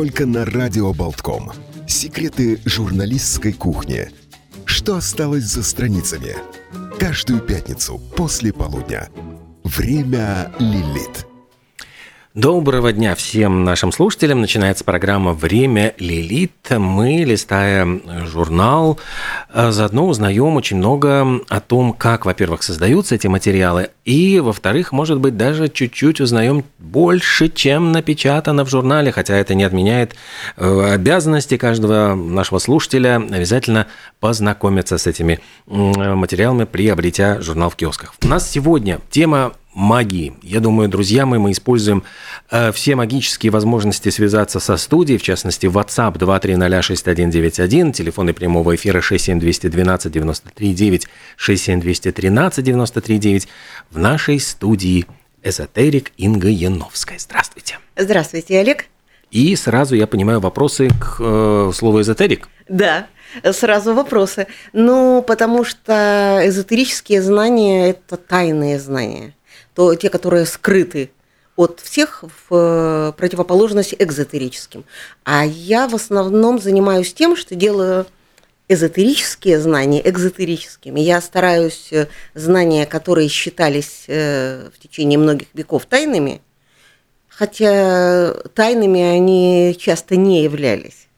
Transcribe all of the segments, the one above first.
только на Радио Болтком. Секреты журналистской кухни. Что осталось за страницами? Каждую пятницу после полудня. Время Лилит. Доброго дня всем нашим слушателям. Начинается программа «Время Лилит». Мы, листая журнал, э, заодно узнаем очень много о том, как, во-первых, создаются эти материалы, и, во-вторых, может быть, даже чуть-чуть узнаем больше, чем напечатано в журнале, хотя это не отменяет э, обязанности каждого нашего слушателя обязательно познакомиться с этими материалами, приобретя журнал в киосках. У нас сегодня тема магии. Я думаю, друзья мои, мы используем э, все магические возможности связаться со студией, в частности, WhatsApp 2306191, телефоны прямого эфира 67212 93 9, 67213 93 9. В нашей студии эзотерик Инга Яновская. Здравствуйте. Здравствуйте, Олег. И сразу я понимаю вопросы к э, слову эзотерик. Да, сразу вопросы. Ну, потому что эзотерические знания – это тайные знания то те, которые скрыты от всех в э, противоположность экзотерическим. А я в основном занимаюсь тем, что делаю эзотерические знания экзотерическими. Я стараюсь э, знания, которые считались э, в течение многих веков тайными, хотя тайными они часто не являлись.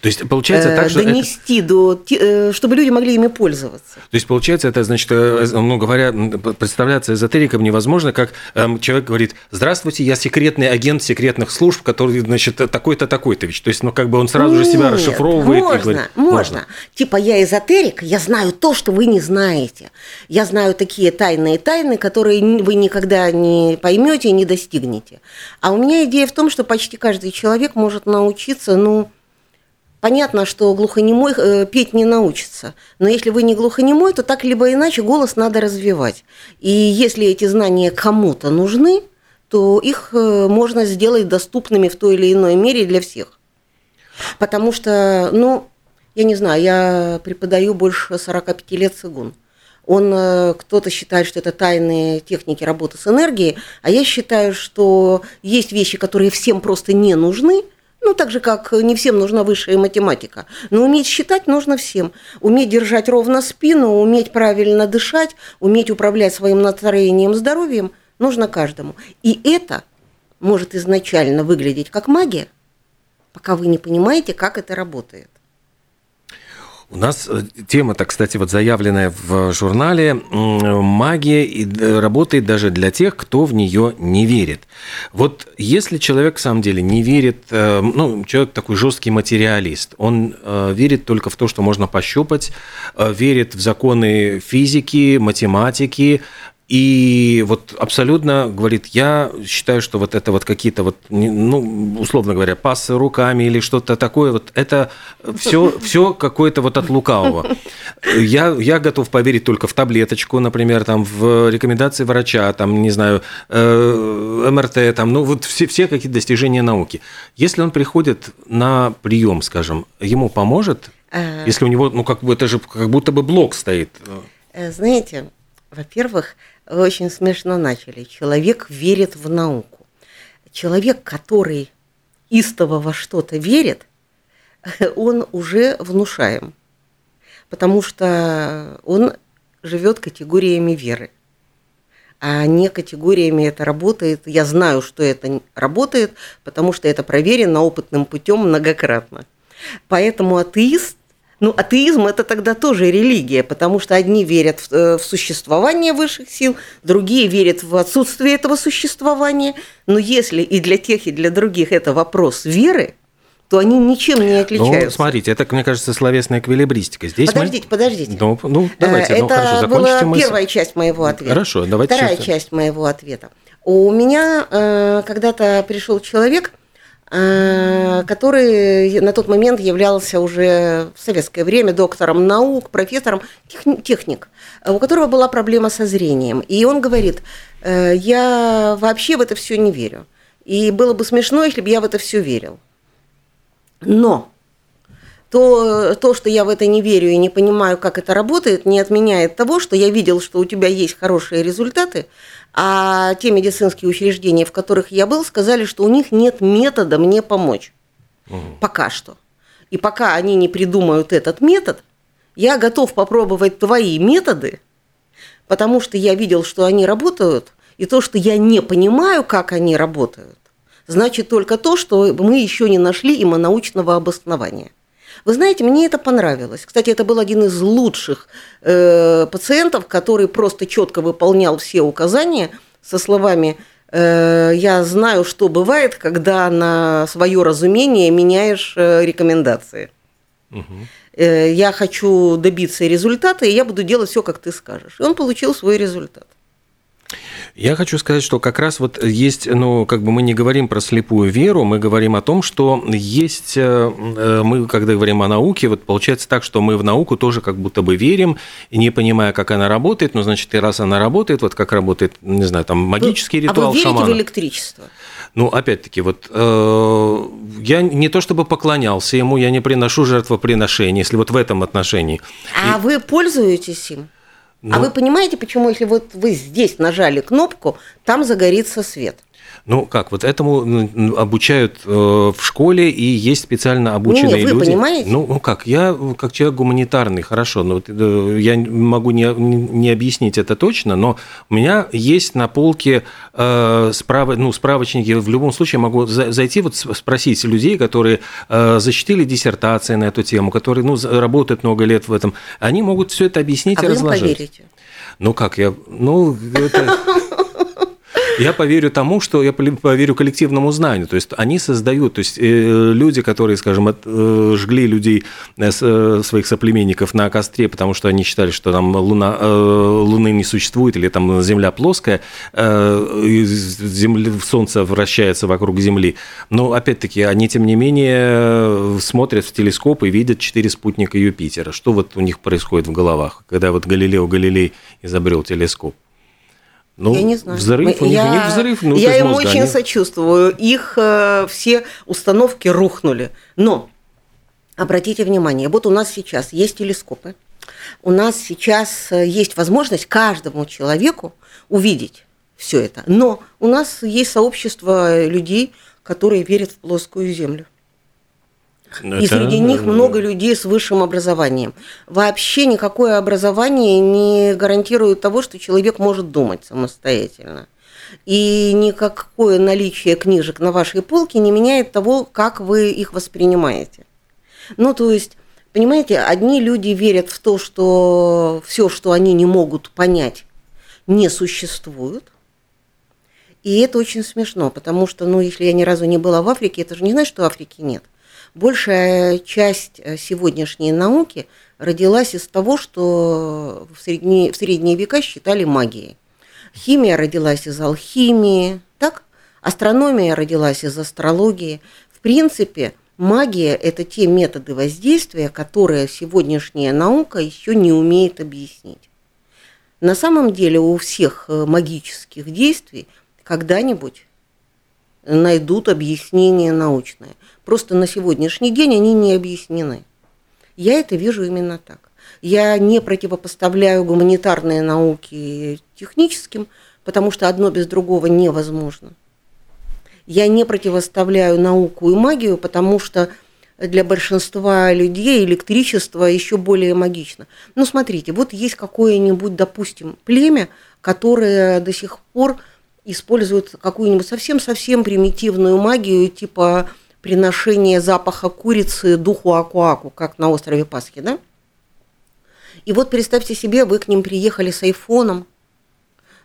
То есть получается так, что донести это... до, э, чтобы люди могли ими пользоваться. То есть получается это значит, э, ну говоря, представляться эзотериком невозможно, как эм, человек говорит: "Здравствуйте, я секретный агент секретных служб, который значит такой-то такой-то ведь". То есть, ну как бы он сразу Нет, же себя расшифровывает. Можно, говорит, можно, можно. Типа я эзотерик, я знаю то, что вы не знаете. Я знаю такие тайные тайны, которые вы никогда не поймете и не достигнете. А у меня идея в том, что почти каждый человек может научиться, ну Понятно, что глухонемой э, петь не научится, но если вы не глухонемой, то так либо иначе голос надо развивать. И если эти знания кому-то нужны, то их э, можно сделать доступными в той или иной мере для всех. Потому что, ну, я не знаю, я преподаю больше 45 лет цигун. Он, э, кто-то считает, что это тайные техники работы с энергией, а я считаю, что есть вещи, которые всем просто не нужны – ну, так же, как не всем нужна высшая математика. Но уметь считать нужно всем. Уметь держать ровно спину, уметь правильно дышать, уметь управлять своим настроением, здоровьем нужно каждому. И это может изначально выглядеть как магия, пока вы не понимаете, как это работает. У нас э, тема-то, кстати, вот заявленная в журнале «Магия э, работает даже для тех, кто в нее не верит». Вот если человек, в самом деле, не верит, э, ну, человек такой жесткий материалист, он верит только в то, что можно пощупать, верит в законы физики, математики, и вот абсолютно говорит, я считаю, что вот это вот какие-то вот, ну, условно говоря, пасы руками или что-то такое, вот это все, все какое-то вот от лукавого. Я, я готов поверить только в таблеточку, например, там, в рекомендации врача, там, не знаю, э, МРТ, там, ну, вот все, все какие-то достижения науки. Если он приходит на прием, скажем, ему поможет, э. если у него, ну, как бы это же как будто бы блок стоит. Э, знаете, во-первых, вы очень смешно начали. Человек верит в науку. Человек, который истово во что-то верит, он уже внушаем, потому что он живет категориями веры, а не категориями это работает. Я знаю, что это работает, потому что это проверено опытным путем многократно. Поэтому атеист ну, атеизм – это тогда тоже религия, потому что одни верят в, э, в существование высших сил, другие верят в отсутствие этого существования. Но если и для тех, и для других это вопрос веры, то они ничем не отличаются. Ну, смотрите, это, мне кажется, словесная эквилибристика. Здесь подождите, мы... подождите. Ну, ну, давайте, это ну, хорошо, была мысль. первая часть моего ответа. Хорошо, давайте. Вторая часть моего ответа. У меня э, когда-то пришел человек – Э, который на тот момент являлся уже в советское время доктором наук, профессором, техник, у которого была проблема со зрением. И он говорит, «Э, я вообще в это все не верю. И было бы смешно, если бы я в это все верил. Но то, то, что я в это не верю и не понимаю, как это работает, не отменяет того, что я видел, что у тебя есть хорошие результаты, а те медицинские учреждения, в которых я был, сказали, что у них нет метода мне помочь. Угу. Пока что. И пока они не придумают этот метод, я готов попробовать твои методы, потому что я видел, что они работают, и то, что я не понимаю, как они работают, значит только то, что мы еще не нашли им научного обоснования. Вы знаете, мне это понравилось. Кстати, это был один из лучших э, пациентов, который просто четко выполнял все указания со словами э, «Я знаю, что бывает, когда на свое разумение меняешь э, рекомендации». Угу. Я хочу добиться результата, и я буду делать все, как ты скажешь. И он получил свой результат. Я хочу сказать, что как раз вот есть, ну, как бы мы не говорим про слепую веру, мы говорим о том, что есть, э, э, мы, когда говорим о науке, вот получается так, что мы в науку тоже как будто бы верим, не понимая, как она работает, но, значит, и раз она работает, вот как работает, не знаю, там, магический вы, ритуал а вы верите шамана. в электричество? Ну, опять-таки, вот э, я не то чтобы поклонялся ему, я не приношу жертвоприношения, если вот в этом отношении. А и... вы пользуетесь им? А ну, а вы понимаете, почему, если вот вы здесь нажали кнопку, там загорится свет? Ну как, вот этому обучают э, в школе, и есть специально обученные Нет, вы люди. понимаете? Ну, ну как, я как человек гуманитарный, хорошо, но вот, э, я могу не, не объяснить это точно, но у меня есть на полке э, справ, ну, справочники, в любом случае могу зайти, вот спросить людей, которые э, защитили диссертации на эту тему, которые ну, работают много лет в этом, они могут все это объяснить а и вы разложить. Им поверите? Ну как, я, ну это... Я поверю тому, что я поверю коллективному знанию. То есть они создают, то есть э, люди, которые, скажем, э, жгли людей, э, своих соплеменников на костре, потому что они считали, что там луна, Луны не существует, или там Земля плоская, земля, Солнце вращается вокруг Земли. Но, опять-таки, они, тем не менее, смотрят в телескоп и видят четыре спутника Юпитера. Что вот у них происходит в головах, когда вот Галилео Галилей изобрел телескоп? Ну, я не знаю. Взрыв, у них, я, у них взрыв. Ну, я им мозга, очень они... сочувствую. Их э, все установки рухнули. Но обратите внимание, вот у нас сейчас есть телескопы. У нас сейчас э, есть возможность каждому человеку увидеть все это. Но у нас есть сообщество людей, которые верят в плоскую землю. Но и это... среди них много людей с высшим образованием. Вообще никакое образование не гарантирует того, что человек может думать самостоятельно. И никакое наличие книжек на вашей полке не меняет того, как вы их воспринимаете. Ну, то есть, понимаете, одни люди верят в то, что все, что они не могут понять, не существует. И это очень смешно, потому что, ну, если я ни разу не была в Африке, это же не значит, что Африки нет большая часть э, сегодняшней науки родилась из того, что в средние, в средние века считали магией. Химия родилась из алхимии, так? Астрономия родилась из астрологии. В принципе, магия – это те методы воздействия, которые сегодняшняя наука еще не умеет объяснить. На самом деле у всех э, магических действий когда-нибудь найдут объяснение научное. Просто на сегодняшний день они не объяснены. Я это вижу именно так. Я не противопоставляю гуманитарные науки техническим, потому что одно без другого невозможно. Я не противоставляю науку и магию, потому что для большинства людей электричество еще более магично. Ну, смотрите, вот есть какое-нибудь, допустим, племя, которое до сих пор используют какую-нибудь совсем-совсем примитивную магию, типа приношения запаха курицы духу Акуаку, как на острове Пасхи, да? И вот представьте себе, вы к ним приехали с айфоном,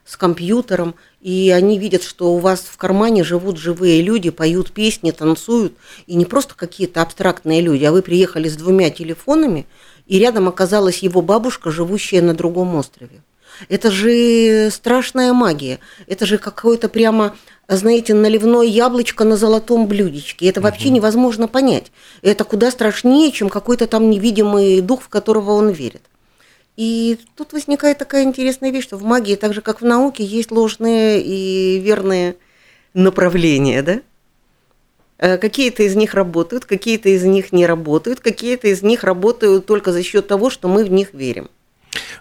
с компьютером, и они видят, что у вас в кармане живут живые люди, поют песни, танцуют, и не просто какие-то абстрактные люди, а вы приехали с двумя телефонами, и рядом оказалась его бабушка, живущая на другом острове. Это же страшная магия. Это же какое-то прямо, знаете, наливное яблочко на золотом блюдечке. Это вообще угу. невозможно понять. Это куда страшнее, чем какой-то там невидимый дух, в которого он верит. И тут возникает такая интересная вещь, что в магии, так же как в науке, есть ложные и верные направления, да? Э, какие-то из них работают, какие-то из них не работают, какие-то из них работают только за счет того, что мы в них верим.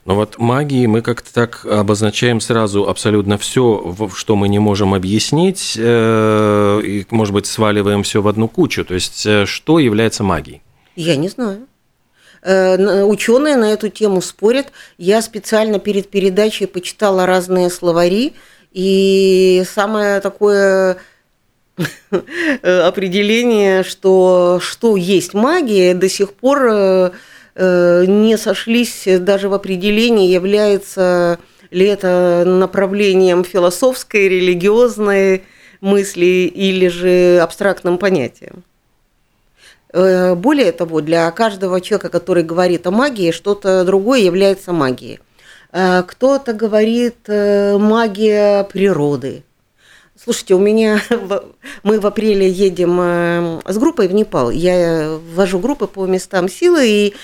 Но вот магии мы как-то так обозначаем сразу абсолютно все, что мы не можем объяснить, э, и, может быть, сваливаем все в одну кучу. То есть, э, что является магией? Я не знаю. Э, ученые на эту тему спорят. Я специально перед передачей почитала разные словари, и самое такое определение, что, что есть магия, до сих пор не сошлись даже в определении, является ли это направлением философской, религиозной мысли или же абстрактным понятием. Э, более того, для каждого человека, который говорит о магии, что-то другое является магией. Э, кто-то говорит э, магия природы. Слушайте, у меня мы в апреле едем с группой в Непал. Я ввожу группы по местам силы, и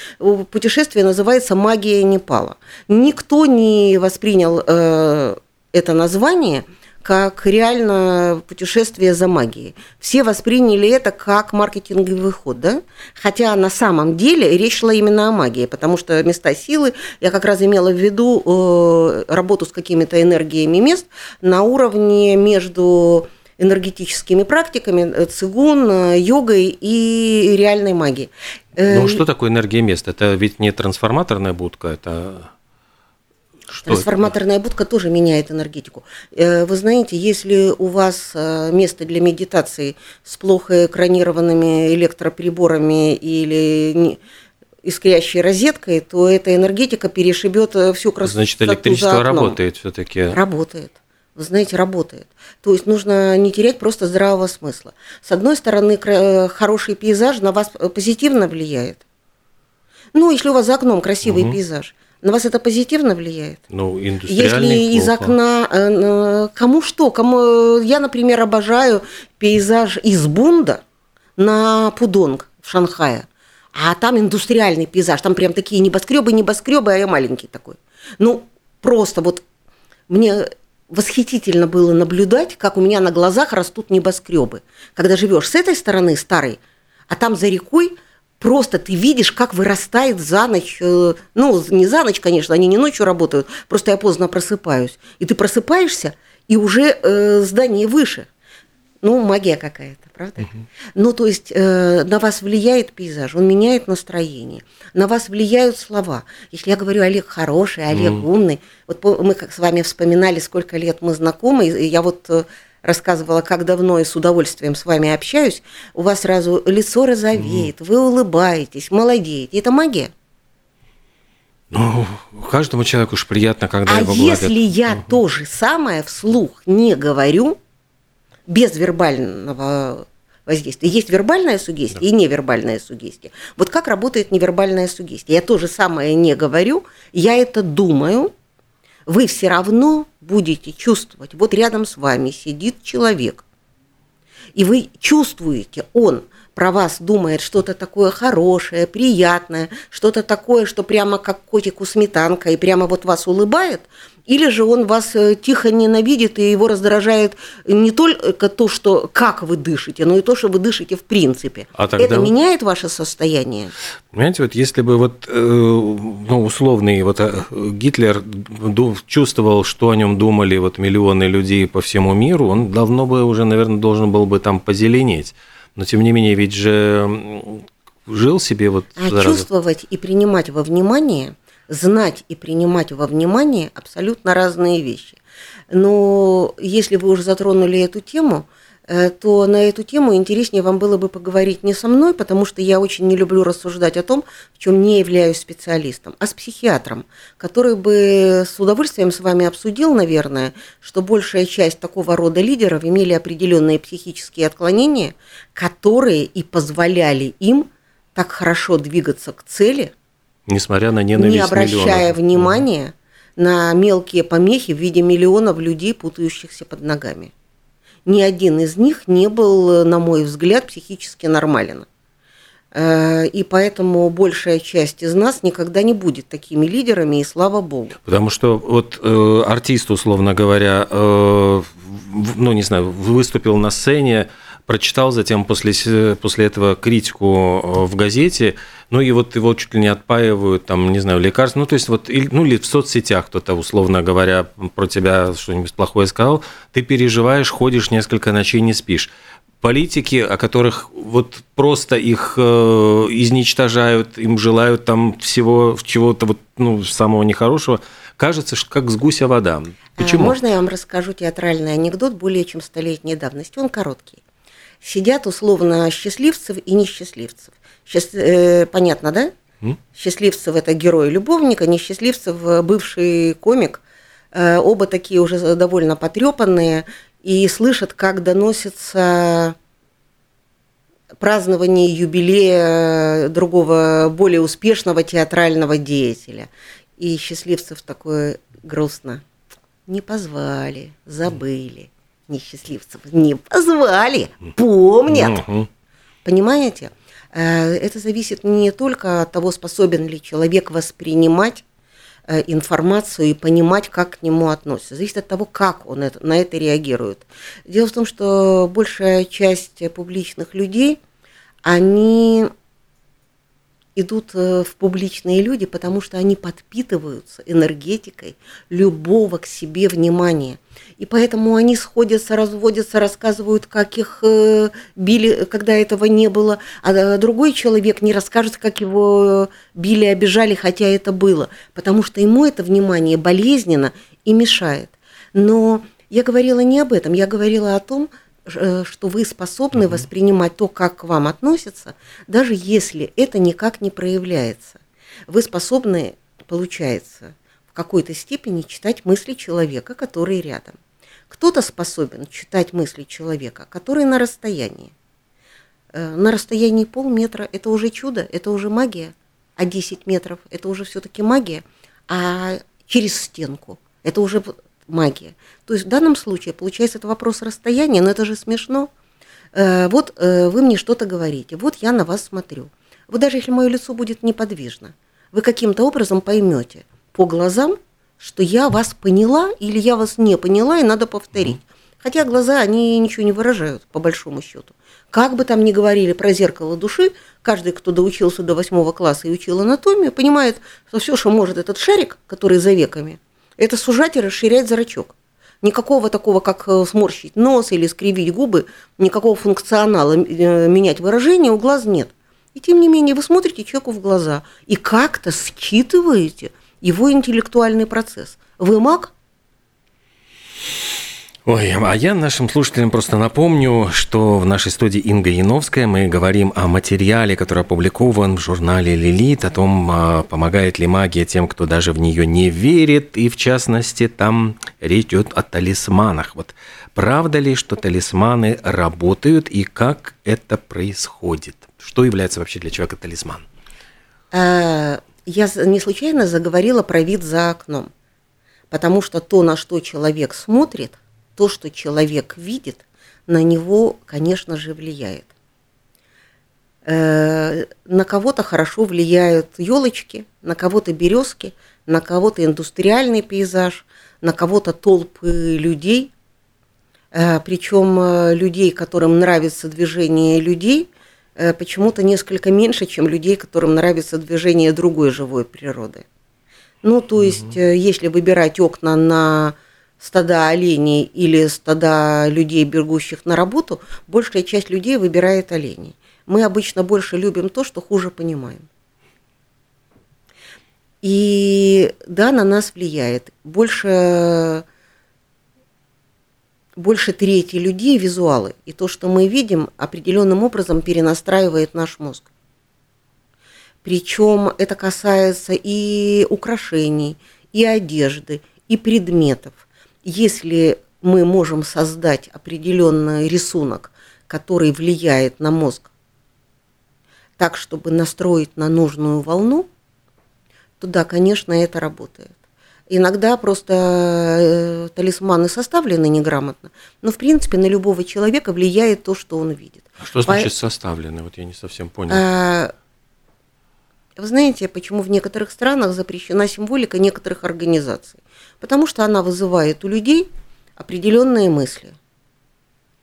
путешествие называется «Магия Непала». Никто не воспринял это название – как реально путешествие за магией. Все восприняли это как маркетинговый ход, да? Хотя на самом деле речь шла именно о магии, потому что места силы, я как раз имела в виду э, работу с какими-то энергиями мест на уровне между энергетическими практиками, э, цигун, э, йогой и реальной магией. Ну, что такое энергия мест? Это ведь не трансформаторная будка, это что Трансформаторная это? будка тоже меняет энергетику. Э, вы знаете, если у вас э, место для медитации с плохо экранированными электроприборами или искрящей розеткой, то эта энергетика перешибет э, всю красоту. Значит, электричество работает все-таки. Работает. Вы знаете, работает. То есть нужно не терять просто здравого смысла. С одной стороны, хороший пейзаж на вас позитивно влияет. Ну, если у вас за окном красивый угу. пейзаж – на вас это позитивно влияет? Ну, Если из окна, э, кому что, кому я, например, обожаю пейзаж из Бунда на Пудонг в Шанхае, а там индустриальный пейзаж, там прям такие небоскребы, небоскребы, а я маленький такой. Ну, просто вот мне восхитительно было наблюдать, как у меня на глазах растут небоскребы. Когда живешь с этой стороны старой, а там за рекой просто ты видишь, как вырастает за ночь, э, ну, не за ночь, конечно, они не ночью работают, просто я поздно просыпаюсь. И ты просыпаешься, и уже э, здание выше. Ну, магия какая-то, правда? Угу. Ну, то есть э, на вас влияет пейзаж, он меняет настроение, на вас влияют слова. Если я говорю Олег хороший, Олег угу. умный, вот мы как с вами вспоминали, сколько лет мы знакомы, и я вот э, рассказывала, как давно и с удовольствием с вами общаюсь, у вас сразу лицо розовеет, вы улыбаетесь, молодеете. Это магия. Ну, каждому человеку уж приятно, когда а его гладят. если я угу. то же самое вслух не говорю, без вербального воздействия. Есть вербальная сугестия да. и невербальная сугестия. Вот как работает невербальная сугестия? Я то же самое не говорю, я это думаю, вы все равно будете чувствовать, вот рядом с вами сидит человек, и вы чувствуете, он про вас думает что-то такое хорошее, приятное, что-то такое, что прямо как котику сметанка, и прямо вот вас улыбает – или же он вас э, тихо ненавидит, и его раздражает не только то, что как вы дышите, но и то, что вы дышите в принципе. А тогда... Это меняет ваше состояние? Понимаете, вот если бы вот, э, ну, условный вот э, Гитлер чувствовал, что о нем думали вот миллионы людей по всему миру, он давно бы уже, наверное, должен был бы там позеленеть. Но тем не менее, ведь же жил себе вот... А зараза. чувствовать и принимать во внимание – знать и принимать во внимание абсолютно разные вещи. Но если вы уже затронули эту тему, э, то на эту тему интереснее вам было бы поговорить не со мной, потому что я очень не люблю рассуждать о том, в чем не являюсь специалистом, а с психиатром, который бы с удовольствием с вами обсудил, наверное, что большая часть такого рода лидеров имели определенные психические отклонения, которые и позволяли им так хорошо двигаться к цели – Несмотря на ненависть Не обращая миллионов. внимания на мелкие помехи в виде миллионов людей, путающихся под ногами. Ни один из них не был, на мой взгляд, психически нормален. Э, и поэтому большая часть из нас никогда не будет такими лидерами, и слава богу. Потому что вот э, артист, условно говоря, э, ну не знаю, выступил на сцене, прочитал затем после, после этого критику э, в газете, ну и вот его чуть ли не отпаивают, там, не знаю, лекарства, ну то есть вот, ну или в соцсетях кто-то, условно говоря, про тебя что-нибудь плохое сказал, ты переживаешь, ходишь несколько ночей, не спишь политики, о которых вот просто их э, изничтожают, им желают там всего чего-то вот ну самого нехорошего, кажется, что как с гуся вода. А Почему? Можно я вам расскажу театральный анекдот более чем столетней давности? Он короткий. Сидят условно счастливцев и несчастливцев. Сейчас, э, понятно, да? Счастливцев это герой любовника, несчастливцев бывший комик. Э, оба такие уже довольно потрепанные и слышат, как доносится празднование юбилея другого, более успешного театрального деятеля. И счастливцев такое грустно. Не позвали, забыли. Несчастливцев не позвали, помнят. Понимаете? Э, это зависит не только от того, способен ли человек воспринимать э, информацию и понимать, как к нему относятся. Зависит от того, как он это, на это реагирует. Дело в том, что большая часть публичных людей, они идут э, в публичные люди, потому что они подпитываются энергетикой любого к себе внимания. И поэтому они сходятся, разводятся, рассказывают, как их э, били, когда этого не было, а другой человек не расскажет, как его били, обижали, хотя это было, потому что ему это внимание болезненно и мешает. Но я говорила не об этом, я говорила о том, Э, что вы способны mm воспринимать то, как к вам относятся, даже если это никак не проявляется. Вы способны, получается, в какой-то степени читать мысли человека, который рядом. Кто-то способен читать мысли человека, который на расстоянии. Э, на расстоянии полметра – это уже чудо, это уже магия, а 10 метров – это уже все-таки магия, а через стенку – это уже магия. То есть в данном случае, получается, это вопрос расстояния, но это же смешно. Э, вот э, вы мне что-то говорите, вот я на вас смотрю. Вы даже если мое лицо будет неподвижно, вы каким-то образом поймете по глазам, что я вас поняла или я вас не поняла, и надо повторить. Хотя глаза, они ничего не выражают, по большому счету. Как бы там ни говорили про зеркало души, каждый, кто доучился до восьмого класса и учил анатомию, понимает, что все, что может этот шарик, который за веками, это сужать и расширять зрачок. Никакого такого, как э, сморщить нос или скривить губы, никакого функционала э, менять выражение у глаз нет. И тем не менее вы смотрите человеку в глаза и как-то считываете его интеллектуальный процесс. Вы маг, Ой, а я нашим слушателям просто напомню, что в нашей студии Инга Яновская мы говорим о материале, который опубликован в журнале «Лилит», о том, а, помогает ли магия тем, кто даже в нее не верит, и в частности там речь идет о талисманах. Вот правда ли, что талисманы работают, и как это происходит? Что является вообще для человека талисман? Э, я не случайно заговорила про вид за окном, потому что то, на что человек смотрит – то, что человек видит, на него, конечно же, влияет. Э, на кого-то хорошо влияют елочки, на кого-то березки, на кого-то индустриальный пейзаж, на кого-то толпы людей. Э, Причем э, людей, которым нравится движение людей, почему-то несколько меньше, чем людей, которым нравится движение другой живой природы. Ну, то есть, угу. если выбирать окна на стада оленей или стада людей, бегущих на работу, большая часть людей выбирает оленей. Мы обычно больше любим то, что хуже понимаем. И да, на нас влияет. Больше, больше трети людей визуалы. И то, что мы видим, определенным образом перенастраивает наш мозг. Причем это касается и украшений, и одежды, и предметов если мы можем создать определенный рисунок, который влияет на мозг, так, чтобы настроить на нужную волну, то да, конечно, это работает. Иногда просто э, талисманы составлены неграмотно, но в принципе на любого человека влияет то, что он видит. А что значит По... составлены? Вот я не совсем понял. А... Вы знаете, почему в некоторых странах запрещена символика некоторых организаций? Потому что она вызывает у людей определенные мысли.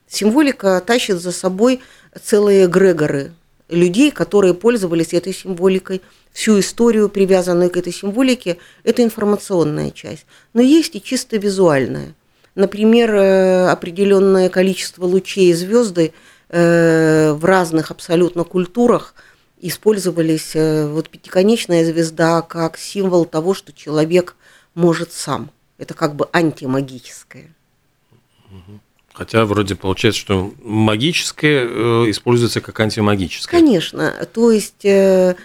Символика тащит за собой целые эгрегоры людей, которые пользовались этой символикой, всю историю, привязанную к этой символике, это информационная часть. Но есть и чисто визуальная. Например, э, определенное количество лучей звезды э, в разных абсолютно культурах использовались э, вот пятиконечная звезда как символ того, что человек может сам. Это как бы антимагическое. Хотя вроде получается, что магическое э, используется как антимагическое. Конечно. То есть э,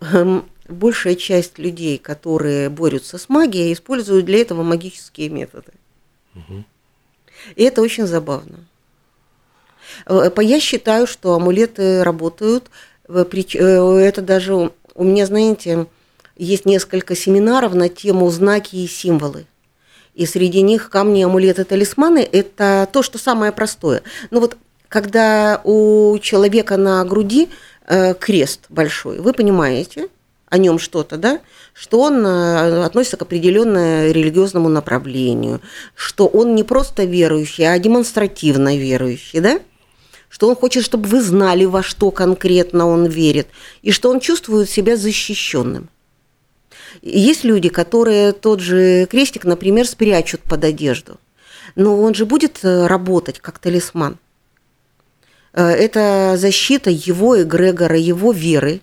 э, большая часть людей, которые борются с магией, используют для этого магические методы. Угу. И это очень забавно. Э, я считаю, что амулеты работают. Э, это даже у меня, знаете, есть несколько семинаров на тему знаки и символы и среди них камни, амулеты, талисманы – это то, что самое простое. Но вот когда у человека на груди э, крест большой, вы понимаете о нем что-то, да? что он э, относится к определенному религиозному направлению, что он не просто верующий, а демонстративно верующий, да? что он хочет, чтобы вы знали, во что конкретно он верит, и что он чувствует себя защищенным. Есть люди, которые тот же крестик, например, спрячут под одежду. Но он же будет э, работать как талисман. Э, это защита его эгрегора, его веры,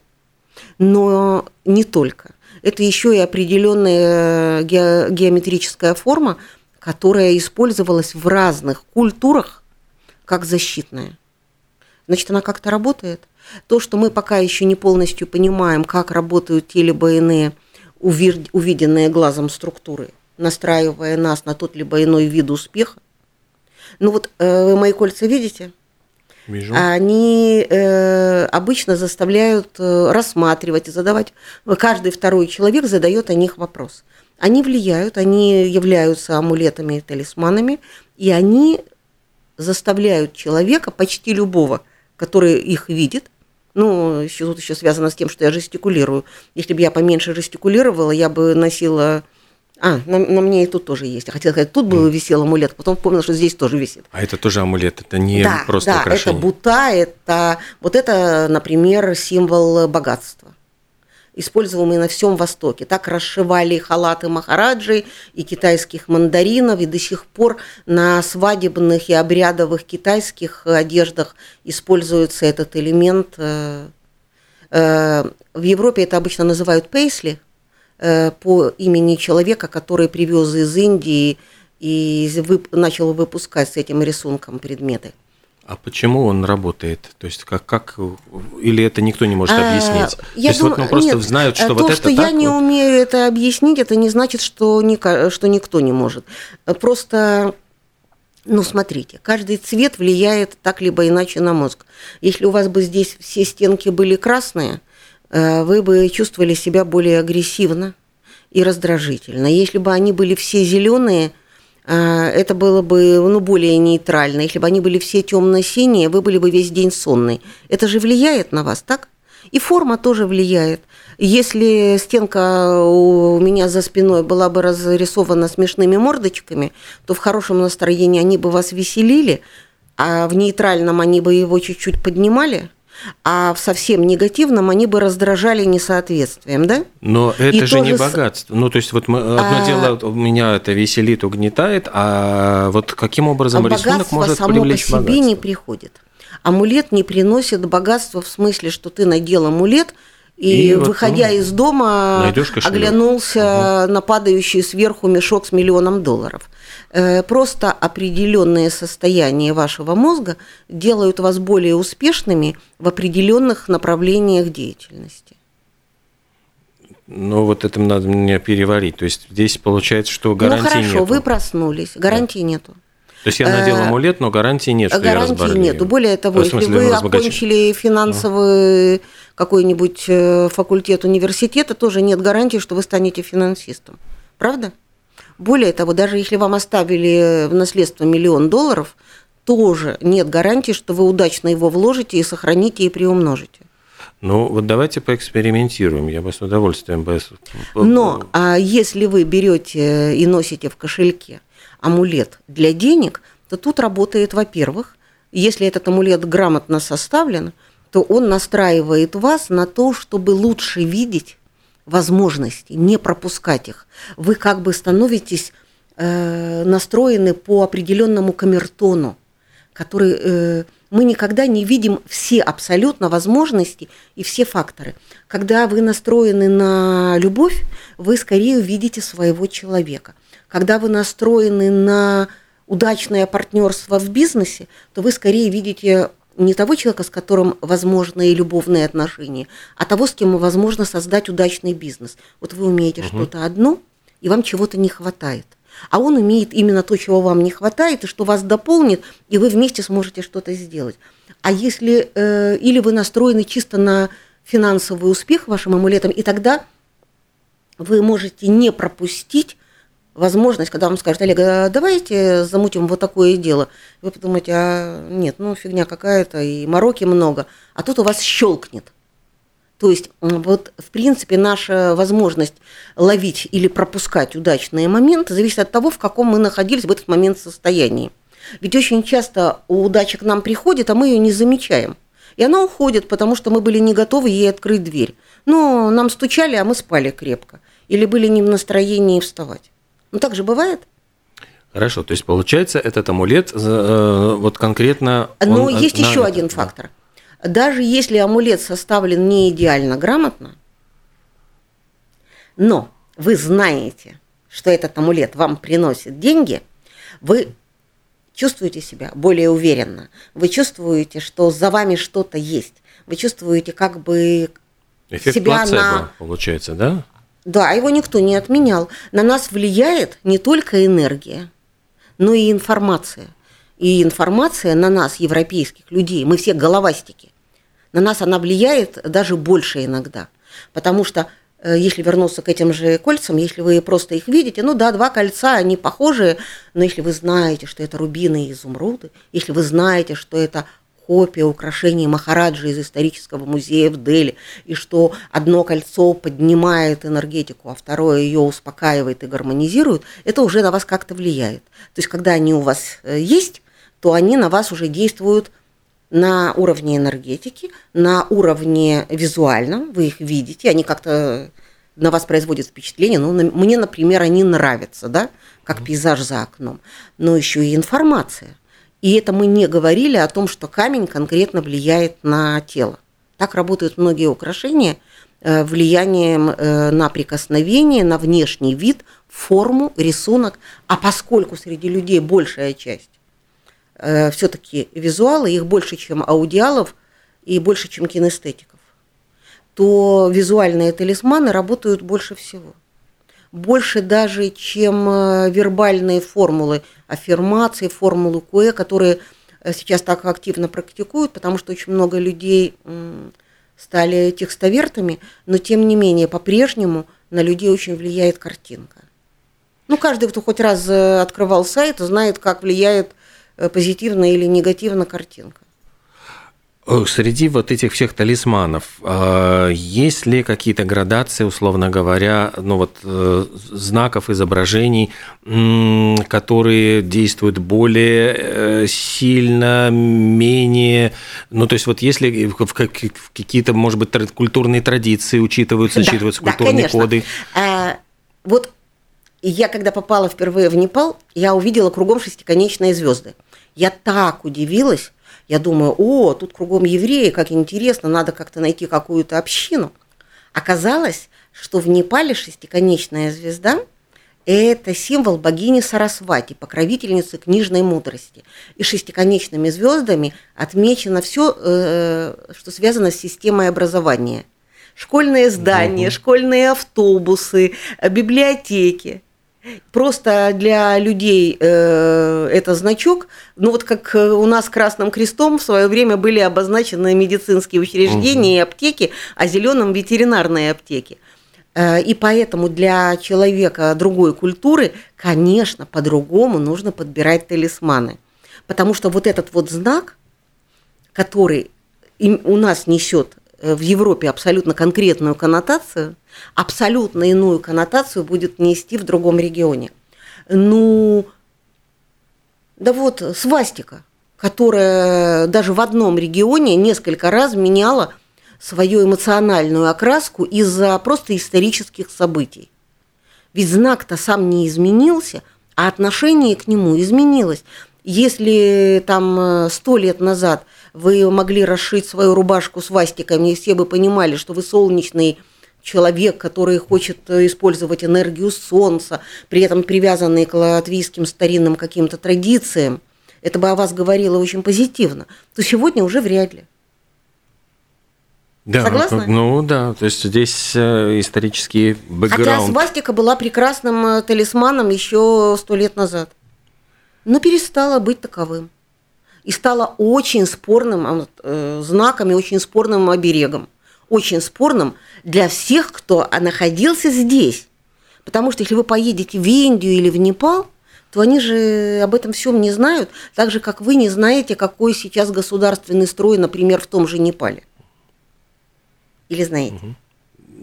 но не только. Это еще и определенная э, геометрическая форма, которая использовалась в разных культурах как защитная. Значит, она как-то работает. То, что мы пока еще не полностью понимаем, как работают те либо иные увиденные глазом структуры, настраивая нас на тот либо иной вид успеха. Ну вот э, вы мои кольца видите? Вижу. Они э, обычно заставляют э, рассматривать и задавать. Каждый второй человек задает о них вопрос. Они влияют, они являются амулетами и талисманами, и они заставляют человека, почти любого, который их видит, ну, еще, тут еще связано с тем, что я жестикулирую. Если бы я поменьше жестикулировала, я бы носила... А, на, на мне и тут тоже есть. Я хотела сказать, тут бы висел амулет, потом вспомнила, что здесь тоже висит. А это тоже амулет, это не да, просто да, украшение? это бута, это... Вот это, например, символ богатства используемый на всем Востоке. Так расшивали халаты махараджи и китайских мандаринов, и до сих пор на свадебных и обрядовых китайских одеждах используется этот элемент. Э, э, в Европе это обычно называют пейсли э, по имени человека, который привез из Индии и начал выпускать с этим рисунком предметы. А почему он работает? То есть как, как или это никто не может а, объяснить? А, я То есть думаю, вот ну, просто нет, знают, что то, вот это что я не вот... умею это объяснить, это не значит, что, ни, что никто не может. Просто, ну смотрите, каждый цвет влияет так либо иначе на мозг. Если у вас бы здесь все стенки были красные, э, вы бы чувствовали себя более агрессивно и раздражительно. Если бы они были все зеленые – а, это было бы ну, более нейтрально. Если бы они были все темно-синие, вы были бы весь день сонный. Это же влияет на вас, так? И форма тоже влияет. Если стенка у меня за спиной была бы разрисована смешными мордочками, то в хорошем настроении они бы вас веселили, а в нейтральном они бы его чуть-чуть поднимали – а в совсем негативном они бы раздражали несоответствием, да? Но это И же не богатство. Ну, то есть вот мы, одно а... дело, у меня это веселит, угнетает, а вот каким образом а рисунок может само привлечь по себе не приходит. Амулет не приносит богатства в смысле, что ты надел амулет, и, и выходя вот, ну, из дома, оглянулся угу. на падающий сверху мешок с миллионом долларов. Э, просто определенные состояния вашего мозга делают вас более успешными в определенных направлениях деятельности. Ну, вот это надо мне переварить. То есть здесь получается, что гарантии Ну, хорошо, нету. вы проснулись, гарантии да. нету. То есть я надел э, амулет, но гарантии нет, что гарантии я Гарантии нету. Более того, если вы окончили финансовый какой-нибудь э, факультет университета, тоже нет гарантии, что вы станете финансистом. Правда? Более того, даже если вам оставили в наследство миллион долларов, тоже нет гарантии, что вы удачно его вложите и сохраните и приумножите. Ну, вот давайте поэкспериментируем, я бы с удовольствием бы... Но а если вы берете и носите в кошельке амулет для денег, то тут работает, во-первых, если этот амулет грамотно составлен, то он настраивает вас на то, чтобы лучше видеть возможности, не пропускать их. Вы как бы становитесь э, настроены по определенному камертону, который э, мы никогда не видим все абсолютно возможности и все факторы. Когда вы настроены на любовь, вы скорее увидите своего человека. Когда вы настроены на удачное партнерство в бизнесе, то вы скорее видите не того человека, с которым возможны любовные отношения, а того, с кем возможно создать удачный бизнес. Вот вы умеете угу. что-то одно, и вам чего-то не хватает. А он умеет именно то, чего вам не хватает, и что вас дополнит, и вы вместе сможете что-то сделать. А если э, или вы настроены чисто на финансовый успех вашим амулетом, и тогда вы можете не пропустить возможность, когда вам скажут, Олег, а давайте замутим вот такое дело. Вы подумаете, а нет, ну фигня какая-то, и мороки много. А тут у вас щелкнет. То есть вот в принципе наша возможность ловить или пропускать удачные моменты зависит от того, в каком мы находились в этот момент состоянии. Ведь очень часто удача к нам приходит, а мы ее не замечаем. И она уходит, потому что мы были не готовы ей открыть дверь. Но нам стучали, а мы спали крепко. Или были не в настроении вставать. Ну так же бывает. Хорошо, то есть получается этот амулет э, вот конкретно. Но есть на... еще один фактор. Даже если амулет составлен не идеально грамотно, но вы знаете, что этот амулет вам приносит деньги, вы чувствуете себя более уверенно, вы чувствуете, что за вами что-то есть, вы чувствуете как бы Эффект себя плацебо, на... получается, да? Да, его никто не отменял. На нас влияет не только энергия, но и информация. И информация на нас, европейских людей, мы все головастики, на нас она влияет даже больше иногда. Потому что э, если вернуться к этим же кольцам, если вы просто их видите, ну да, два кольца, они похожие, но если вы знаете, что это рубины и изумруды, если вы знаете, что это копия украшений Махараджи из исторического музея в Дели, и что одно кольцо поднимает энергетику, а второе ее успокаивает и гармонизирует, это уже на вас как-то влияет. То есть, когда они у вас э, есть, то они на вас уже действуют на уровне энергетики, на уровне визуальном, вы их видите, они как-то на вас производят впечатление. Ну, мне, например, они нравятся, да, как пейзаж за окном, но еще и информация. И это мы не говорили о том, что камень конкретно влияет на тело. Так работают многие украшения э, влиянием э, на прикосновение, на внешний вид, форму, рисунок. А поскольку среди людей большая часть э, все-таки визуалы, их больше, чем аудиалов и больше, чем кинестетиков, то визуальные талисманы работают больше всего больше даже, чем э, вербальные формулы аффирмации, формулы КУЭ, которые э, сейчас так активно практикуют, потому что очень много людей стали текстовертами, но тем не менее по-прежнему на людей очень влияет картинка. Ну, каждый, кто хоть раз э, открывал сайт, знает, как влияет позитивно или негативно картинка. Э, среди вот этих всех талисманов а, есть ли какие-то градации, условно говоря, ну вот э, знаков, изображений, которые действуют более э, сильно, менее, ну то есть вот если какие-то, может быть, культурные традиции учитываются, да, учитываются культурные да, коды? А, вот я когда попала впервые в Непал, я увидела кругом шестиконечные звезды. Я так удивилась, я думаю, о, тут кругом евреи, как интересно, надо как-то найти какую-то общину. Оказалось, что в Непале шестиконечная звезда – это символ богини Сарасвати, покровительницы книжной мудрости. И шестиконечными звездами отмечено все, э, что связано с системой образования. Школьные здания, угу. школьные автобусы, библиотеки. Просто для людей э, это значок. Ну вот как э, у нас красным крестом в свое время были обозначены медицинские учреждения угу. и аптеки, а зеленым ветеринарные аптеки. Э, и поэтому для человека другой культуры, конечно, по-другому нужно подбирать талисманы. Потому что вот этот вот знак, который у нас несет в Европе абсолютно конкретную коннотацию, абсолютно иную коннотацию будет нести в другом регионе. Ну, да вот, свастика. которая даже в одном регионе несколько раз меняла свою эмоциональную окраску из-за просто исторических событий. Ведь знак-то сам не изменился, а отношение к нему изменилось. Если там э, сто лет назад вы могли расшить свою рубашку с вастиками, и все бы понимали, что вы солнечный человек, который хочет э, использовать энергию солнца, при этом привязанный к латвийским старинным каким-то традициям, это бы о вас говорило очень позитивно, то сегодня уже вряд ли. Да, Согласна? Ну да, то есть здесь э, исторический бэкграунд. Хотя свастика была прекрасным э, талисманом еще сто лет назад. Но перестала быть таковым. И стала очень спорным э, знаком и очень спорным оберегом. Очень спорным для всех, кто находился здесь. Потому что если вы поедете в Индию или в Непал, то они же об этом всем не знают, так же, как вы не знаете, какой сейчас государственный строй, например, в том же Непале. Или знаете?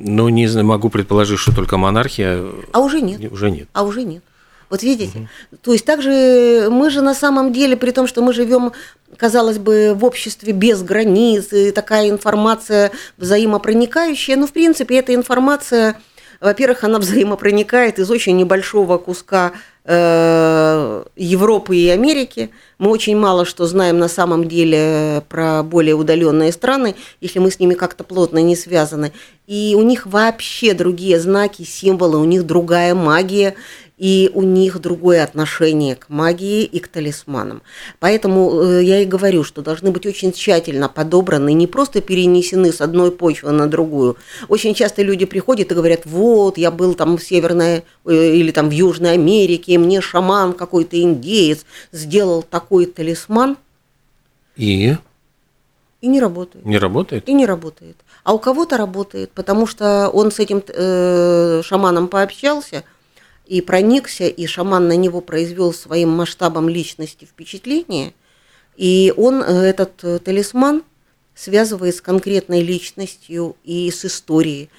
Ну, не знаю, могу предположить, что только монархия. А уже нет. Уже нет. А уже нет. Вот видите? Угу. То есть также мы же на самом деле, при том, что мы живем, казалось бы, в обществе без границ, и такая информация взаимопроникающая, но в принципе эта информация, во-первых, она взаимопроникает из очень небольшого куска Э, Европы и Америки. Мы очень мало что знаем на самом деле про более удаленные страны, если мы с ними как-то плотно не связаны. И у них вообще другие знаки, символы, у них другая магия и у них другое отношение к магии и к талисманам. Поэтому э, я и говорю, что должны быть очень тщательно подобраны, не просто перенесены с одной почвы на другую. Очень часто люди приходят и говорят, вот, я был там в Северной э, или там в Южной Америке, и мне шаман какой-то индеец сделал такой талисман. И? И не работает. Не работает? И не работает. А у кого-то работает, потому что он с этим э, шаманом пообщался – и проникся, и шаман на него произвел своим масштабом личности впечатление, и он э, этот э, талисман связывает с конкретной личностью и с историей.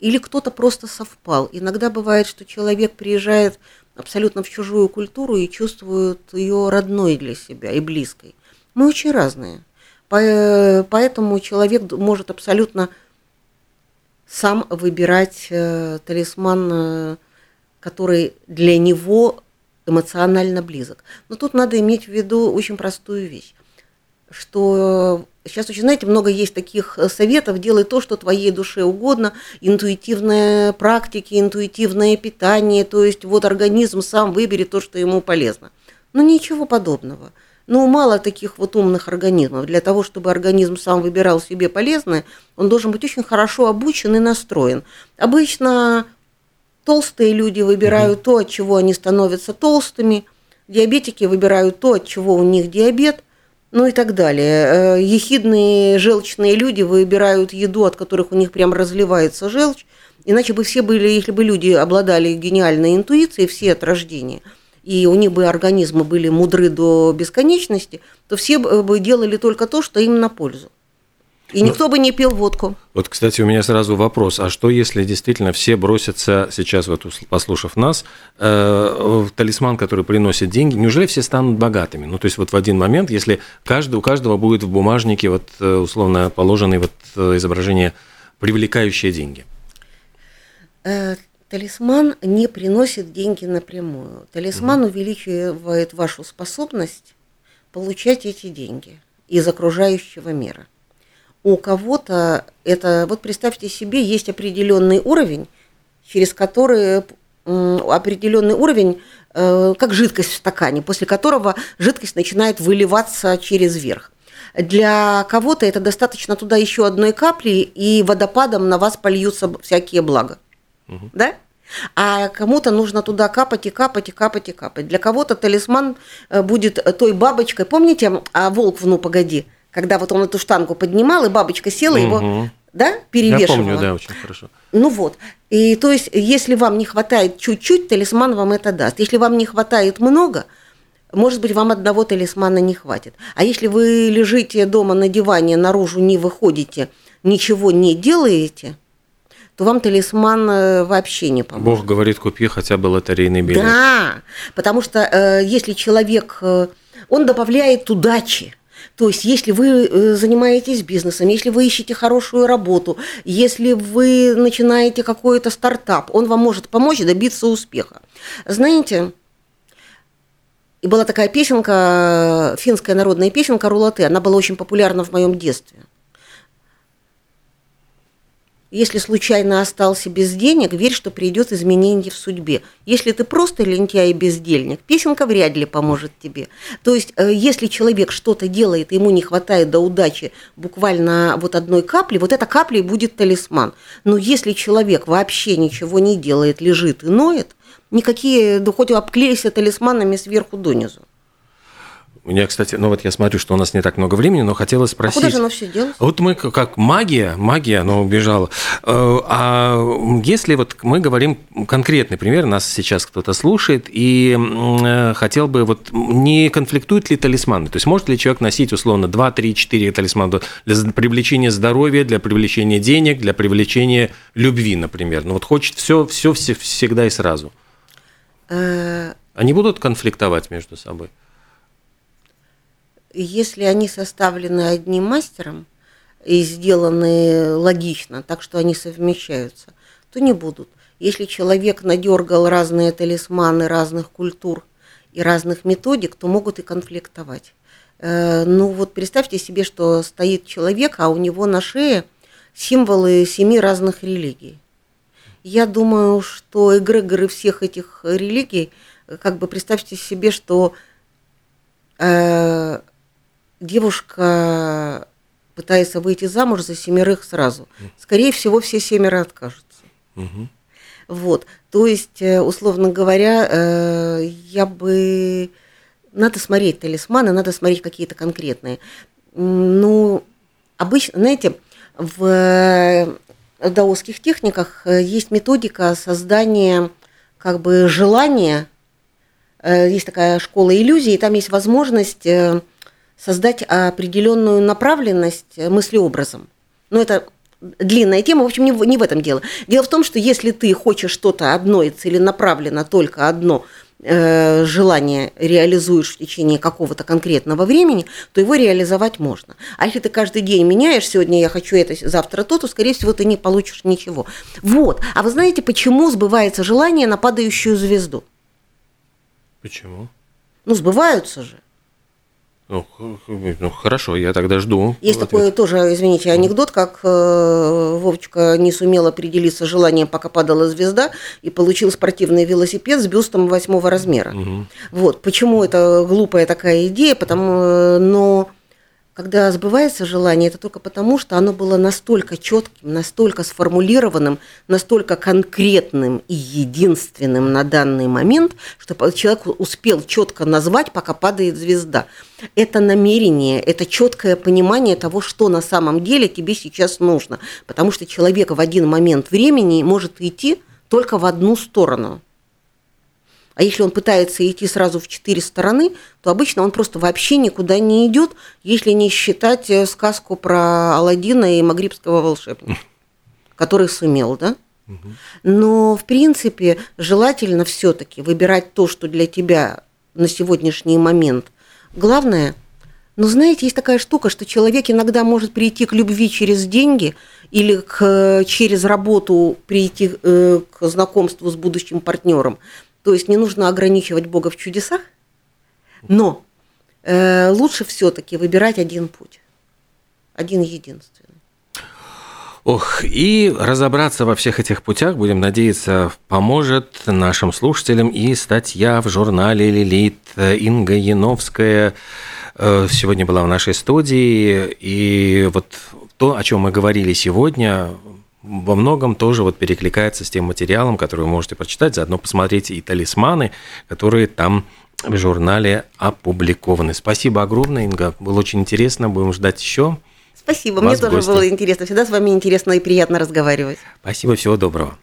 Или кто-то просто совпал. Иногда бывает, что человек приезжает абсолютно в чужую культуру и чувствует ее родной для себя и близкой. Мы очень разные. Поэтому человек может абсолютно сам выбирать э, талисман который для него эмоционально близок. Но тут надо иметь в виду очень простую вещь, что сейчас очень, знаете, много есть таких советов, делай то, что твоей душе угодно, интуитивные практики, интуитивное питание, то есть вот организм сам выберет то, что ему полезно. Но ничего подобного. Ну, мало таких вот умных организмов. Для того, чтобы организм сам выбирал себе полезное, он должен быть очень хорошо обучен и настроен. Обычно Толстые люди выбирают то, от чего они становятся толстыми. Диабетики выбирают то, от чего у них диабет. Ну и так далее. Э, ехидные желчные люди выбирают еду, от которых у них прям разливается желчь. Иначе бы все были, если бы люди обладали гениальной интуицией, все от рождения, и у них бы организмы были мудры до бесконечности, то все бы делали только то, что им на пользу. И никто ну, бы не пил водку. Вот, кстати, у меня сразу вопрос. А что, если действительно все бросятся сейчас, вот послушав нас, э, в талисман, который приносит деньги, неужели все станут богатыми? Ну, то есть вот в один момент, если каждый, у каждого будет в бумажнике вот э, условно положенное вот э, изображение, привлекающее деньги? Талисман не приносит деньги напрямую. Талисман угу. увеличивает вашу способность получать эти деньги из окружающего мира у кого-то это, вот представьте себе, есть определенный уровень, через который определенный уровень, э, как жидкость в стакане, после которого жидкость начинает выливаться через верх. Для кого-то это достаточно туда еще одной капли, и водопадом на вас польются всякие блага. Угу. Да? А кому-то нужно туда капать и капать и капать и капать. Для кого-то талисман э, будет той бабочкой. Помните, а волк в «Ну, погоди», когда вот он эту штангу поднимал, и бабочка села, угу. его да, перевешивала. Я помню, да, очень хорошо. Ну вот. И то есть, если вам не хватает чуть-чуть, талисман вам это даст. Если вам не хватает много, может быть, вам одного талисмана не хватит. А если вы лежите дома на диване, наружу не выходите, ничего не делаете, то вам талисман э, вообще не поможет. Бог говорит, купи хотя бы лотерейный билет. Да, потому что э, если человек э, он добавляет удачи. То есть, если вы э, занимаетесь бизнесом, если вы ищете хорошую работу, если вы начинаете какой-то стартап, он вам может помочь добиться успеха. Знаете, и была такая песенка, финская народная песенка «Рулаты», она была очень популярна в моем детстве – если случайно остался без денег, верь, что придет изменение в судьбе. Если ты просто лентяй и бездельник, песенка вряд ли поможет тебе. То есть, э, если человек что-то делает, ему не хватает до удачи буквально вот одной капли, вот эта капля и будет талисман. Но если человек вообще ничего не делает, лежит и ноет, никакие, да хоть обклейся талисманами сверху донизу. У меня, кстати, ну вот я смотрю, что у нас не так много времени, но хотела спросить. А куда же оно все делось? Вот мы как магия, магия, оно убежало. Э, а если вот мы говорим конкретный пример, нас сейчас кто-то слушает и э, хотел бы вот не конфликтуют ли талисманы? То есть может ли человек носить условно 2, 3, 4 талисмана для привлечения здоровья, для привлечения денег, для привлечения любви, например? Ну вот хочет все, все, все всегда и сразу. Э, Они будут конфликтовать между собой? Если они составлены одним мастером и сделаны логично, так что они совмещаются, то не будут. Если человек надергал разные талисманы разных культур и разных методик, то могут и конфликтовать. Э, ну вот представьте себе, что стоит человек, а у него на шее символы семи разных религий. Я думаю, что эгрегоры всех этих религий, как бы представьте себе, что э, девушка пытается выйти замуж за семерых сразу. Скорее всего, все семеро откажутся. Угу. Вот, то есть, э, условно говоря, э, я бы... Надо смотреть талисманы, надо смотреть какие-то конкретные. Ну, обычно, знаете, в даосских техниках э, есть методика создания как бы желания. Есть такая школа иллюзий, и там есть возможность создать определенную направленность мыслеобразом. Но это длинная тема, в общем, не в, не в этом дело. Дело в том, что если ты хочешь что-то одно и целенаправленно только одно э, желание реализуешь в течение какого-то конкретного времени, то его реализовать можно. А если ты каждый день меняешь, сегодня я хочу это, завтра то, то, скорее всего, ты не получишь ничего. Вот. А вы знаете, почему сбывается желание на падающую звезду? Почему? Ну, сбываются же. Ну, ну, хорошо, я тогда жду. Есть такой тоже, извините, анекдот, как э, Вовочка не сумел определиться желанием, пока падала звезда, и получил спортивный велосипед с бюстом восьмого размера. Угу. Вот, почему это глупая такая идея, потому, э, но когда сбывается желание, это только потому, что оно было настолько четким, настолько сформулированным, настолько конкретным и единственным на данный момент, что человек успел четко назвать, пока падает звезда. Это намерение, это четкое понимание того, что на самом деле тебе сейчас нужно. Потому что человек в один момент времени может идти только в одну сторону. А если он пытается идти сразу в четыре стороны, то обычно он просто вообще никуда не идет, если не считать э, сказку про Алладина и магрибского волшебника, который сумел, да? Но, в принципе, желательно все-таки выбирать то, что для тебя на сегодняшний момент главное. Но знаете, есть такая штука, что человек иногда может прийти к любви через деньги или к, через работу прийти э, к знакомству с будущим партнером. То есть не нужно ограничивать Бога в чудесах, но э, лучше все-таки выбирать один путь, один единственный. Ох, и разобраться во всех этих путях, будем надеяться, поможет нашим слушателям и статья в журнале «Лилит» Инга Яновская э, сегодня была в нашей студии. И вот то, о чем мы говорили сегодня, во многом тоже вот перекликается с тем материалом, который вы можете прочитать, заодно посмотрите и талисманы, которые там в журнале опубликованы. Спасибо огромное, Инга, было очень интересно, будем ждать еще. Спасибо, мне тоже было интересно, всегда с вами интересно и приятно разговаривать. Спасибо, всего доброго.